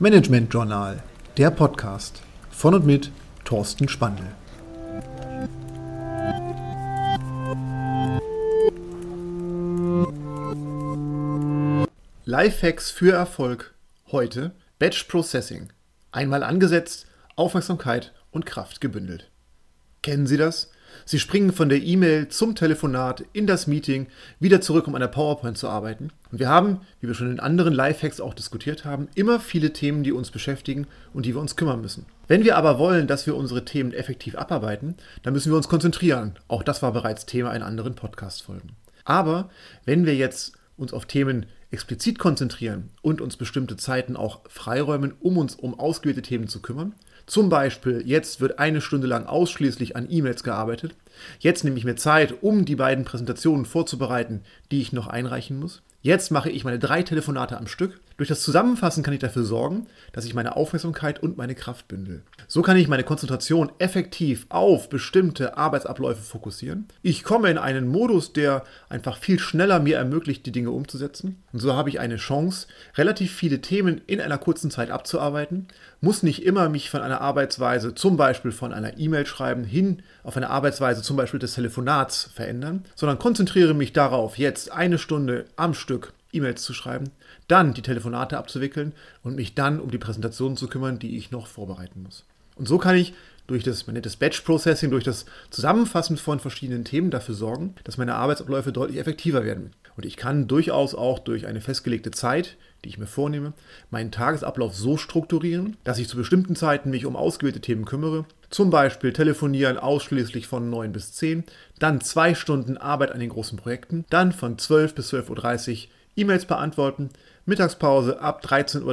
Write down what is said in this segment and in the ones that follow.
Management Journal, der Podcast von und mit Thorsten Spandl. Lifehacks für Erfolg heute Batch Processing. Einmal angesetzt, Aufmerksamkeit und Kraft gebündelt. Kennen Sie das? Sie springen von der E-Mail zum Telefonat in das Meeting, wieder zurück, um an der PowerPoint zu arbeiten. Und wir haben, wie wir schon in anderen Lifehacks auch diskutiert haben, immer viele Themen, die uns beschäftigen und die wir uns kümmern müssen. Wenn wir aber wollen, dass wir unsere Themen effektiv abarbeiten, dann müssen wir uns konzentrieren. Auch das war bereits Thema in anderen Podcast-Folgen. Aber wenn wir jetzt uns auf Themen explizit konzentrieren und uns bestimmte Zeiten auch freiräumen, um uns um ausgewählte Themen zu kümmern, zum Beispiel, jetzt wird eine Stunde lang ausschließlich an E-Mails gearbeitet. Jetzt nehme ich mir Zeit, um die beiden Präsentationen vorzubereiten, die ich noch einreichen muss. Jetzt mache ich meine drei Telefonate am Stück. Durch das Zusammenfassen kann ich dafür sorgen, dass ich meine Aufmerksamkeit und meine Kraft bündel. So kann ich meine Konzentration effektiv auf bestimmte Arbeitsabläufe fokussieren. Ich komme in einen Modus, der einfach viel schneller mir ermöglicht, die Dinge umzusetzen. Und so habe ich eine Chance, relativ viele Themen in einer kurzen Zeit abzuarbeiten. Muss nicht immer mich von einer Arbeitsweise, zum Beispiel von einer E-Mail schreiben, hin auf eine Arbeitsweise zum Beispiel des Telefonats verändern, sondern konzentriere mich darauf, jetzt eine Stunde am Stück E-Mails zu schreiben, dann die Telefonate abzuwickeln und mich dann um die Präsentationen zu kümmern, die ich noch vorbereiten muss. Und so kann ich durch das, man nennt das Batch Processing, durch das Zusammenfassen von verschiedenen Themen dafür sorgen, dass meine Arbeitsabläufe deutlich effektiver werden. Und ich kann durchaus auch durch eine festgelegte Zeit, die ich mir vornehme, meinen Tagesablauf so strukturieren, dass ich zu bestimmten Zeiten mich um ausgewählte Themen kümmere. Zum Beispiel telefonieren ausschließlich von 9 bis 10, dann zwei Stunden Arbeit an den großen Projekten, dann von 12 bis 12.30 Uhr E-Mails beantworten, Mittagspause ab 13.30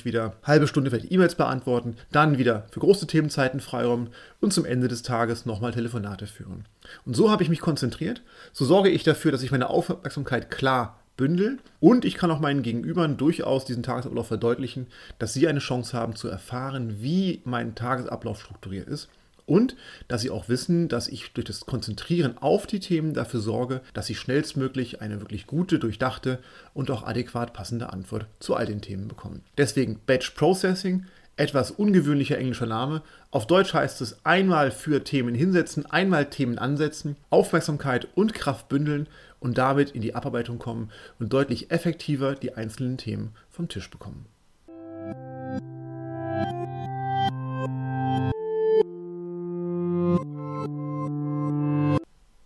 Uhr wieder halbe Stunde vielleicht E-Mails beantworten, dann wieder für große Themenzeiten freiräumen und zum Ende des Tages nochmal Telefonate führen. Und so habe ich mich konzentriert, so sorge ich dafür, dass ich meine Aufmerksamkeit klar bündel und ich kann auch meinen Gegenübern durchaus diesen Tagesablauf verdeutlichen, dass sie eine Chance haben zu erfahren, wie mein Tagesablauf strukturiert ist und dass sie auch wissen, dass ich durch das Konzentrieren auf die Themen dafür sorge, dass sie schnellstmöglich eine wirklich gute, durchdachte und auch adäquat passende Antwort zu all den Themen bekommen. Deswegen Batch Processing, etwas ungewöhnlicher englischer Name. Auf Deutsch heißt es einmal für Themen hinsetzen, einmal Themen ansetzen, Aufmerksamkeit und Kraft bündeln und damit in die Abarbeitung kommen und deutlich effektiver die einzelnen Themen vom Tisch bekommen.